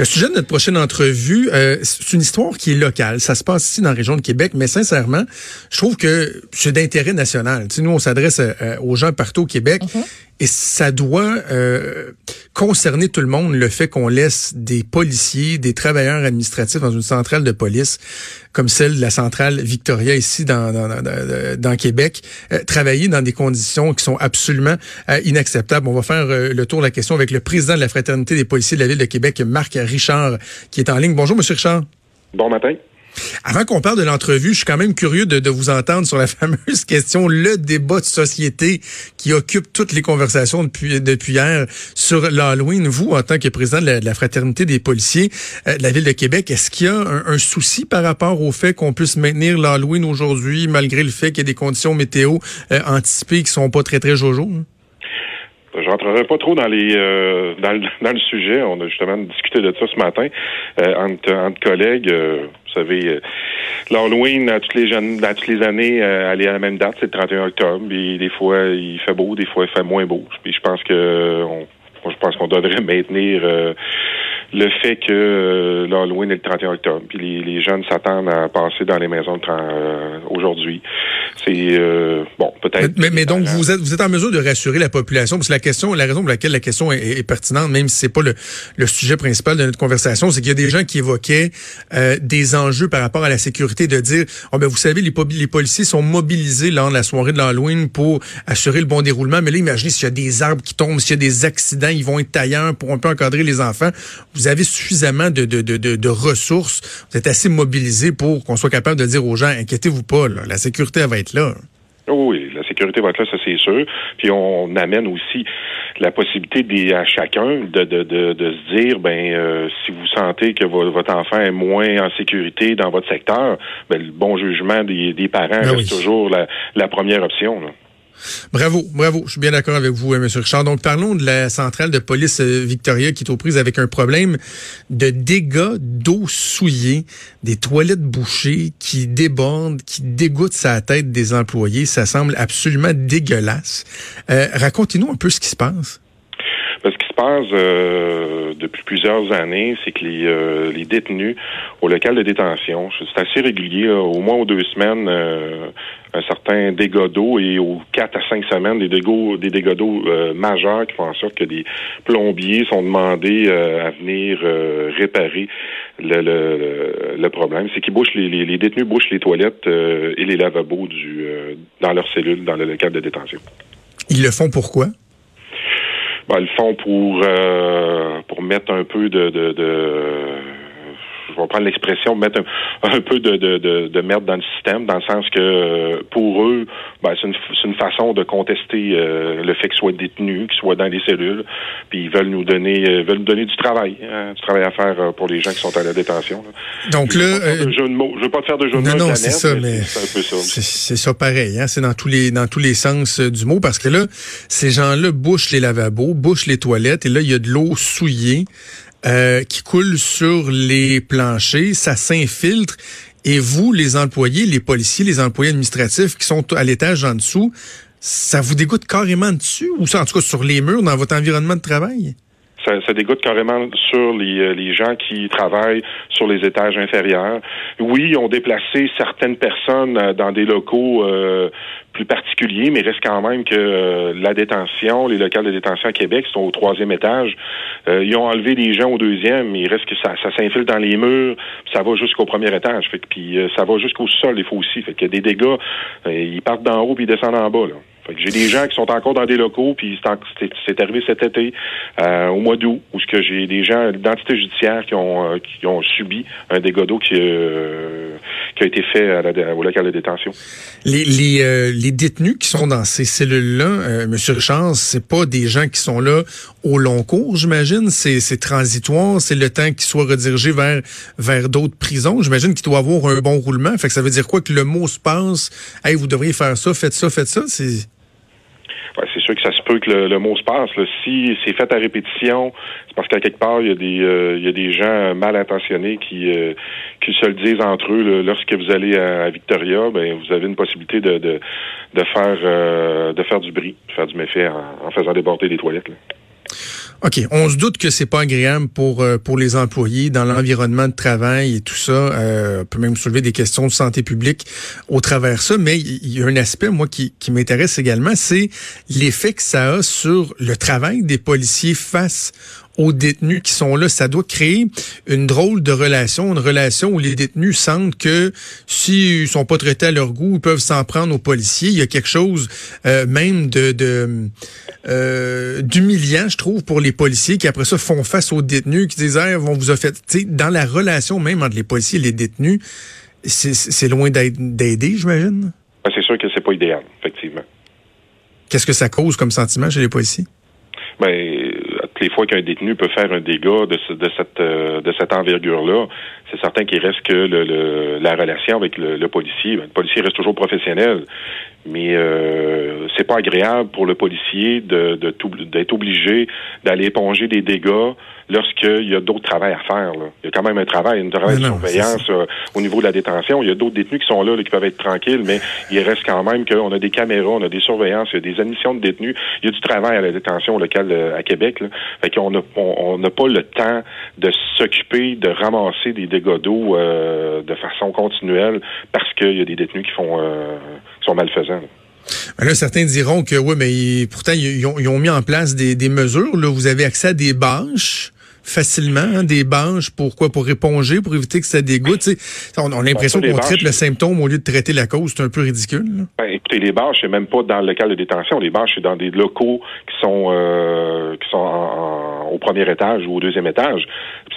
Le sujet de notre prochaine entrevue, euh, c'est une histoire qui est locale. Ça se passe ici dans la région de Québec, mais sincèrement, je trouve que c'est d'intérêt national. Tu nous, on s'adresse euh, aux gens partout au Québec. Mm-hmm. Et ça doit euh, concerner tout le monde, le fait qu'on laisse des policiers, des travailleurs administratifs dans une centrale de police, comme celle de la centrale Victoria ici dans, dans, dans, Québec, euh, travailler dans des conditions qui sont absolument euh, inacceptables. On va faire le tour de la question avec le président de la Fraternité des policiers de la Ville de Québec, Marc Richard, qui est en ligne. Bonjour, Monsieur Richard. Bon matin. Avant qu'on parle de l'entrevue, je suis quand même curieux de, vous entendre sur la fameuse question, le débat de société qui occupe toutes les conversations depuis, depuis hier sur l'Halloween. Vous, en tant que président de la, Fraternité des policiers euh, de la Ville de Québec, est-ce qu'il y a un, souci par rapport au fait qu'on puisse maintenir l'Halloween aujourd'hui, malgré le fait qu'il y a des conditions météo euh, anticipées qui sont pas très, très jojo? Hein? Je rentrerai pas trop dans les euh, dans, le, dans, le, sujet. On a justement discuté de ça ce matin euh, entre, entre, collègues. Euh, vous savez, l'Halloween à toutes les jeunes, toutes les années, elle est à la même date, c'est le 31 octobre. Et des fois il fait beau, des fois il fait moins beau. Puis je pense que on, je pense qu'on devrait maintenir le fait que euh, l'Halloween est le 31 octobre, puis les, les jeunes s'attendent à passer dans les maisons euh, aujourd'hui. C'est euh, bon, peut-être. Mais, mais, donc vous êtes vous êtes en mesure de rassurer la population, parce que la question, la raison pour laquelle la question est, pertinente, même si c'est pas le, le, sujet principal de notre conversation, c'est qu'il y a des gens qui évoquaient euh, des enjeux par rapport à la sécurité, de dire, oh, ben vous savez, les, les policiers sont mobilisés lors de la soirée de l'Halloween pour assurer le bon déroulement, mais là, imaginez s'il y a des arbres qui tombent, s'il y a des accidents, ils vont être ailleurs pour un peu encadrer les enfants vous avez suffisamment de, de, de, de, ressources, vous êtes assez mobilisé pour qu'on soit capable de dire aux gens, inquiétez-vous pas, la sécurité va être là. Oui, la sécurité va être là, ça c'est sûr. Puis on amène aussi la possibilité à chacun de, de, de, de se dire, ben euh, si vous sentez que votre enfant est moins en sécurité dans votre secteur, ben, le bon jugement des, des parents ben reste toujours la, la première option. Là. Bravo, bravo. Je suis bien d'accord avec vous, hein, M. Richard. Donc, parlons de la centrale de police euh, Victoria qui est aux prises avec un problème de dégâts d'eau souillée, des toilettes bouchées qui débordent, qui dégoûtent sa tête des employés. Ça semble absolument dégueulasse. Euh, Racontez-nous un peu ce qui se passe. Euh, depuis plusieurs années, c'est que les, euh, les détenus au local de détention, c'est assez régulier, au moins aux deux semaines, un certain dégât d'eau et aux quatre à cinq semaines des dégâts, des dégâts d'eau euh, majeurs qui font en sorte que des plombiers sont demandés euh, à venir euh, réparer le, problème. C'est qu'ils bouchent les, les, détenus bouchent les toilettes et les lavabos du dans leurs cellules dans le local de détention. Ils le font pourquoi? Ils le font pour pour mettre un peu de, de, de je vais prendre l'expression, mettre un, peu de, de, de, merde dans le système, dans le sens que pour eux, ben, c'est une, une, façon de contester euh, le fait qu'ils soient détenus, qu'ils soient dans les cellules, puis ils veulent nous donner euh, veulent nous donner du travail, hein, du travail à faire euh, pour les gens qui sont à la détention. Donc là, je ne veux pas te faire de jeu de mots. Non, non, c'est ça, mais c'est ça pareil. Hein, c'est dans tous les dans tous les sens du mot parce que là, ces gens-là bouchent les lavabos, bouchent les toilettes, et là, il y a de l'eau souillée. Euh, qui coule sur les planchers, ça s'infiltre. Et vous, les employés, les policiers, les employés administratifs qui sont à l'étage en dessous, ça vous dégoûte carrément dessus? Ou ça, en tout cas sur les murs dans votre environnement de travail? Ça, ça, dégoûte carrément sur les, euh, les, gens qui travaillent sur les étages inférieurs. Oui, on déplacé certaines personnes euh, dans des locaux euh, plus particuliers, mais reste quand même que euh, la détention, les locales de détention à Québec sont au troisième étage. Euh, ils ont enlevé des gens au deuxième, mais il reste que ça, ça s'infile dans les murs, ça va jusqu'au premier étage. Fait que, puis euh, ça va jusqu'au sol, il faut aussi. Fait a des dégâts, ils partent d'en haut puis ils descendent en bas. Là. J'ai des gens qui sont encore dans des locaux, puis c'est arrivé cet été, euh, au mois d'août, où que j'ai des gens d'identité judiciaire qui ont euh, qui ont subi un dégât d'eau qui, euh, qui a été fait à la, au local de détention. Les, les, les détenus qui sont dans ces cellules-là, Monsieur Richard, c'est pas des gens qui sont là au long cours, j'imagine? C'est transitoire, c'est le temps qu'ils soient redirigés vers vers d'autres prisons. J'imagine qu'il doit avoir un bon roulement. Fait que ça veut dire quoi que le mot se passe? Hey, vous devriez faire ça, faites ça, faites ça. C'est sûr que ça se peut que le, mot se passe. Si c'est fait à répétition, c'est parce qu'à quelque part, il y a des, euh, il y a des gens mal intentionnés qui, euh, qui se le disent entre eux. Lorsque vous allez à, Victoria, ben, vous avez une possibilité de, de, de faire, euh, de faire du bris, de faire du méfait en, faisant déborder des toilettes. OK. On se doute que c'est pas agréable pour euh, pour les employés dans l'environnement de travail et tout ça. Euh, on peut même soulever des questions de santé publique au travers ça. Mais il y a un aspect, moi, qui, qui m'intéresse également, c'est l'effet que ça a sur le travail des policiers face aux détenus qui sont là. Ça doit créer une drôle de relation, une relation où les détenus sentent que s'ils sont pas traités à leur goût, ils peuvent s'en prendre aux policiers. Il y a quelque chose euh, même de, de euh, d'humiliant, je trouve, pour les policiers qui après ça font face aux détenus qui disent ah, on vous a fait, dans la relation même entre les policiers et les détenus, c'est loin d'aider, j'imagine. c'est sûr que c'est pas idéal, effectivement. Qu'est-ce que ça cause comme sentiment chez les policiers? Ben, qu'un détenu peut faire un dégât de, euh, de cette envergure-là, c'est certain qu'il reste que le, la relation avec le, policier. Ben, le policier reste toujours professionnel, mais euh, c'est pas agréable pour le policier de d'être obligé d'aller éponger des dégâts lorsqu'il y a d'autres travail à faire. Là. Il y a quand même un travail, une travail de surveillance euh, au niveau de la détention. Il y a d'autres détenus qui sont là, qui peuvent être tranquilles, mais il reste quand même qu'on a des caméras, on a des surveillances, il y a des admissions de détenus. Il y a du travail à la détention locale euh, à Québec. Là. Fait qu'on n'a on, n'a pas le temps de s'occuper de ramasser des dégâts d'eau euh, de façon continuelle parce qu'il y a des détenus qui font qui sont malfaisants. Ben là, certains diront que oui, mais pourtant, ils ont, ils ont, mis en place des, des mesures. Là, vous avez accès à des bâches facilement hein, des banches pour quoi pour éponger pour éviter que ça dégoûte on, a l'impression qu'on traite le symptôme au lieu de traiter la cause. C'est un peu ridicule ben, écoutez les bâches c'est même pas dans le local de détention. Les bâches c'est dans des locaux qui sont euh, qui sont au premier étage ou au deuxième étage.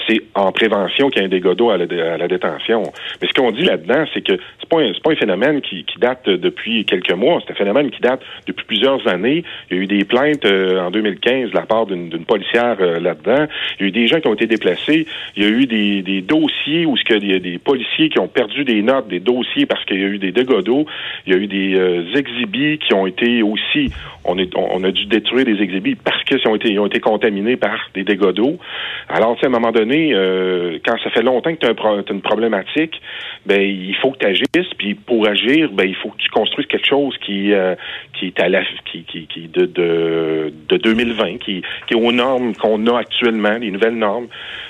C'est en prévention qu'il y a un dégât d'eau à, la détention. Mais ce qu'on dit là-dedans c'est que c'est pas un, pas un phénomène qui, qui date depuis quelques mois. C'est un phénomène qui date depuis plusieurs années. Il y a eu des plaintes euh, en 2015 de la part d'une policière euh, là-dedans. Il y a eu des gens qui ont été déplacés. Il y a eu des, des dossiers où il y a des policiers qui ont perdu des notes, des dossiers parce qu'il y a eu des dégâts d'eau. Il y a eu des euh, exhibits qui ont été aussi, on, est, on, a dû détruire des exhibits parce qu'ils ont été, ont été contaminés par des dégâts d'eau. Alors, à un moment donné, euh, quand ça fait longtemps que tu as, une problématique, ben il faut que tu agisses. Puis pour agir, ben il faut que tu construises quelque chose qui euh, qui est à la qui, qui, qui de, de, de 2020, qui, qui est aux normes qu'on a actuellement, normes.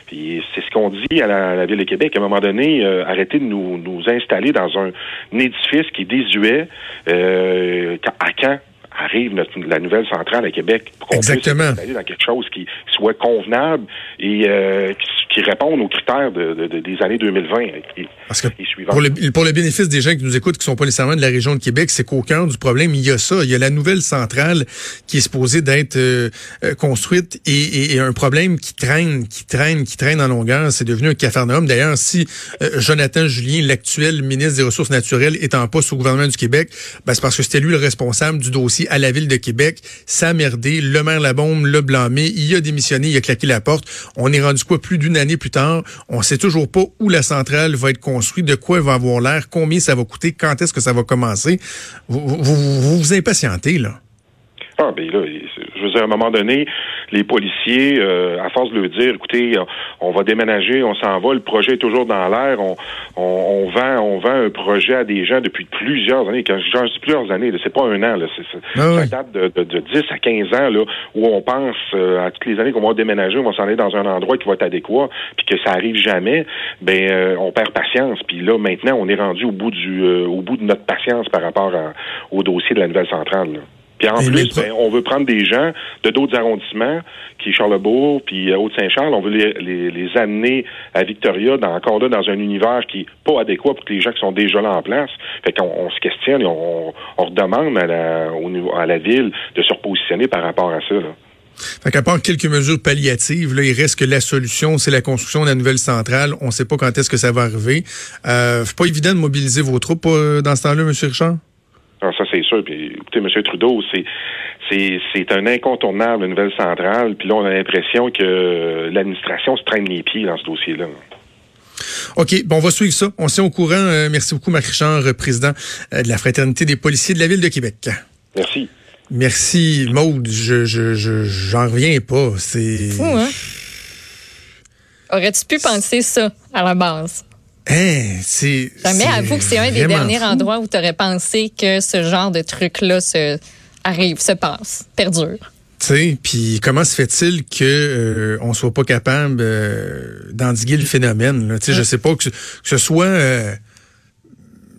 Puis c'est ce qu'on dit à la, Ville de Québec. À un moment donné, euh, arrêtez de nous, nous installer dans un, édifice qui est désuet. Euh, à quand arrive la nouvelle centrale à Québec pour qu'on puisse aller dans quelque chose qui soit convenable et euh, qui, réponde aux critères de, des années 2020 et, Parce que Pour le, pour le bénéfice des gens qui nous écoutent qui sont pas nécessairement de la région de Québec, c'est qu'au cœur du problème, il y a ça. Il y a la nouvelle centrale qui est supposée d'être euh, euh, construite et, et, un problème qui traîne, qui traîne, qui traîne en longueur. C'est devenu un cafarnaum. D'ailleurs, si Jonathan Julien, l'actuel ministre des Ressources naturelles, est en poste au gouvernement du Québec, ben, c'est parce que c'était lui le responsable du dossier à la ville de Québec. Ça a merdé. Le maire Labombe l'a blâmé. Il a démissionné. Il a claqué la porte. On est rendu quoi? Plus d'une année plus tard. On sait toujours pas où la centrale va être construite, de quoi elle va avoir l'air, combien ça va coûter, quand est-ce que ça va commencer. Vous vous, vous, impatientez, là. Ah, ben là, je veux dire, à un moment donné, les policiers, euh, à force de leur dire, écoutez, on va déménager, on s'en va, le projet est toujours dans l'air, on, on, vend, on vend un projet à des gens depuis plusieurs années. Quand je dis plusieurs années, c'est pas un an, là, c'est, ah ça date de, de, 10 à 15 ans, là, où on pense euh, à toutes les années qu'on va déménager, on va s'en aller dans un endroit qui va être adéquat, puis que ça arrive jamais, ben euh, on perd patience. Puis là, maintenant, on est rendu au bout du au bout de notre patience par rapport au dossier de la nouvelle centrale. Puis en plus, ben, on veut prendre des gens de d'autres arrondissements, qui est Charlebourg, puis euh, Haute-Saint-Charles, on veut les, les, amener à Victoria, dans, encore là, dans un univers qui est pas adéquat pour les gens qui sont déjà là en place. Fait qu'on on se questionne et on, on redemande à la, au, à la ville de se repositionner par rapport à ça. Là. Fait qu'à part quelques mesures palliatives, là, il reste que la solution, c'est la construction de la nouvelle centrale. On ne sait pas quand est-ce que ça va arriver. Euh, pas évident de mobiliser vos troupes euh, dans ce temps-là, M. Richard? C'est sûr. Puis, écoutez, M. Trudeau, c'est, c'est, un incontournable, la nouvelle centrale. Puis là, on a l'impression que l'administration se traîne les pieds dans ce dossier-là. OK, bon, on va suivre ça. On s'est au courant. Euh, merci beaucoup, Marc Richard, président de la Fraternité des policiers de la Ville de Québec. Merci. Merci, Maude. Je, je, je, j'en reviens pas. C'est. Fou, hein? Aurais-tu pu penser ça à la base? Hein, c'est. Jamais avoue que c'est un des derniers endroits où tu aurais pensé que ce genre de truc-là se arrive, se passe, perdure. Tu sais, puis comment se fait-il que euh, on soit pas capable euh, d'endiguer le phénomène? Tu sais, je sais pas que, ce soit euh,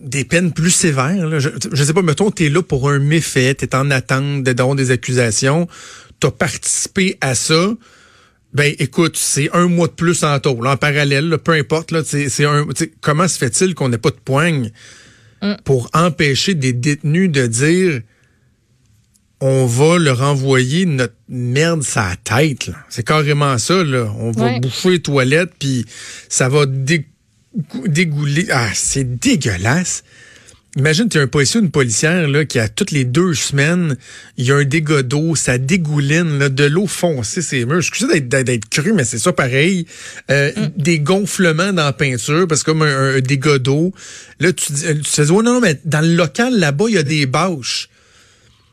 des peines plus sévères. Je, je sais pas, mettons, tu es là pour un méfait, tu es en attente de des accusations, tu as participé à ça. Ben écoute, c'est un mois de plus en taux, en parallèle, peu importe. Là, c'est un, comment se fait-il qu'on n'ait pas de poigne mm. pour empêcher des détenus de dire on va leur envoyer notre merde sa tête. C'est carrément ça. Là. On va bouffer les toilettes, puis ça va dé dégouler. Ah, c'est dégueulasse. Imagine, tu es un policier ou une policière là, qui, a toutes les deux semaines, il y a un dégât d'eau, ça dégouline, là, de l'eau foncée c'est murs. Excusez d'être cru, mais c'est ça pareil. Euh, mm. Des gonflements dans la peinture, parce que comme un, dégât d'eau. Là, tu, tu te dis, non, non, mais dans le local, là-bas, il y a des bâches.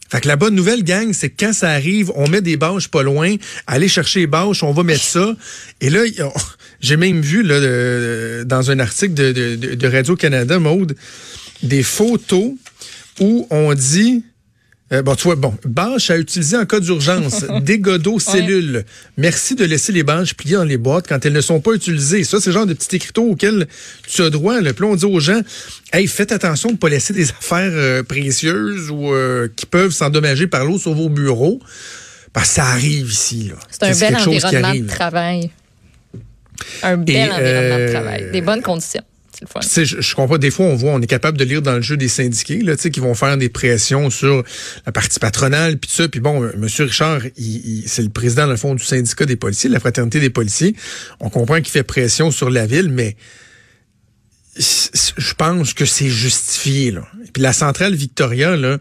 Fait que la bonne nouvelle, gang, c'est que quand ça arrive, on met des bâches pas loin, aller chercher les bâches, on va mettre ça. Et là, j'ai même vu là, dans un article de, de Radio-Canada, Maude, des photos où on dit euh, bon, tu vois, bon, bâche à utiliser en cas d'urgence, dégâts d'eau, cellules. Merci de laisser les bâches pliées dans les boîtes quand elles ne sont pas utilisées. Ça, c'est le genre de petits écriteaux auxquels tu as droit. Là. Puis on dit aux gens, hey, faites attention de ne pas laisser des affaires euh, précieuses ou euh, qui peuvent s'endommager par l'eau sur vos bureaux. Parce que ça arrive ici. C'est un bel environnement de travail. Un bel environnement de travail. Des bonnes conditions. Je, comprends. Des fois, on voit, on est capable de lire dans le jeu des syndiqués, là, qui vont faire des pressions sur la partie patronale, puis ça. Puis bon, M. Richard, il, c'est le président, dans le fond, du syndicat des policiers, de la fraternité des policiers. On comprend qu'il fait pression sur la ville, mais je pense que c'est justifié. Là. Puis la centrale Victoria, là,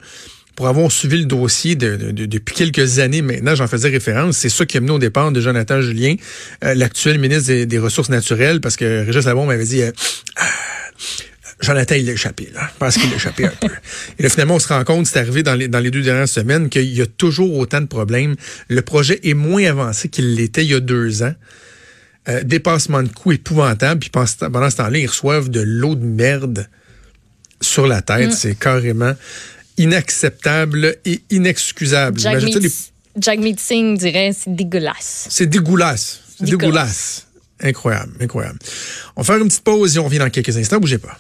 pour avoir suivi le dossier depuis quelques années maintenant, j'en faisais référence, c'est ça qui a mené au départ de Jonathan Julien, euh, l'actuel ministre des, Ressources naturelles, parce que Régis Labon m'avait dit... Euh, ah, Jonathan, il l'a échappé, là. Je pense qu'il l'a échappé un peu. Et là, finalement, on se rend compte, c'est arrivé dans les, dans les deux dernières semaines, qu'il y a toujours autant de problèmes. Le projet est moins avancé qu'il l'était il y a deux ans. Euh, dépassement de coûts épouvantable. Puis pendant ce temps-là, ils reçoivent de l'eau de merde sur la tête. Mm. C'est carrément inacceptable et inexcusable. Jack Singh dirait c'est dégueulasse. C'est dégueulasse. C'est dégueulasse. Incroyable, incroyable. On va faire une petite pause et on revient dans quelques instants. Bougez pas.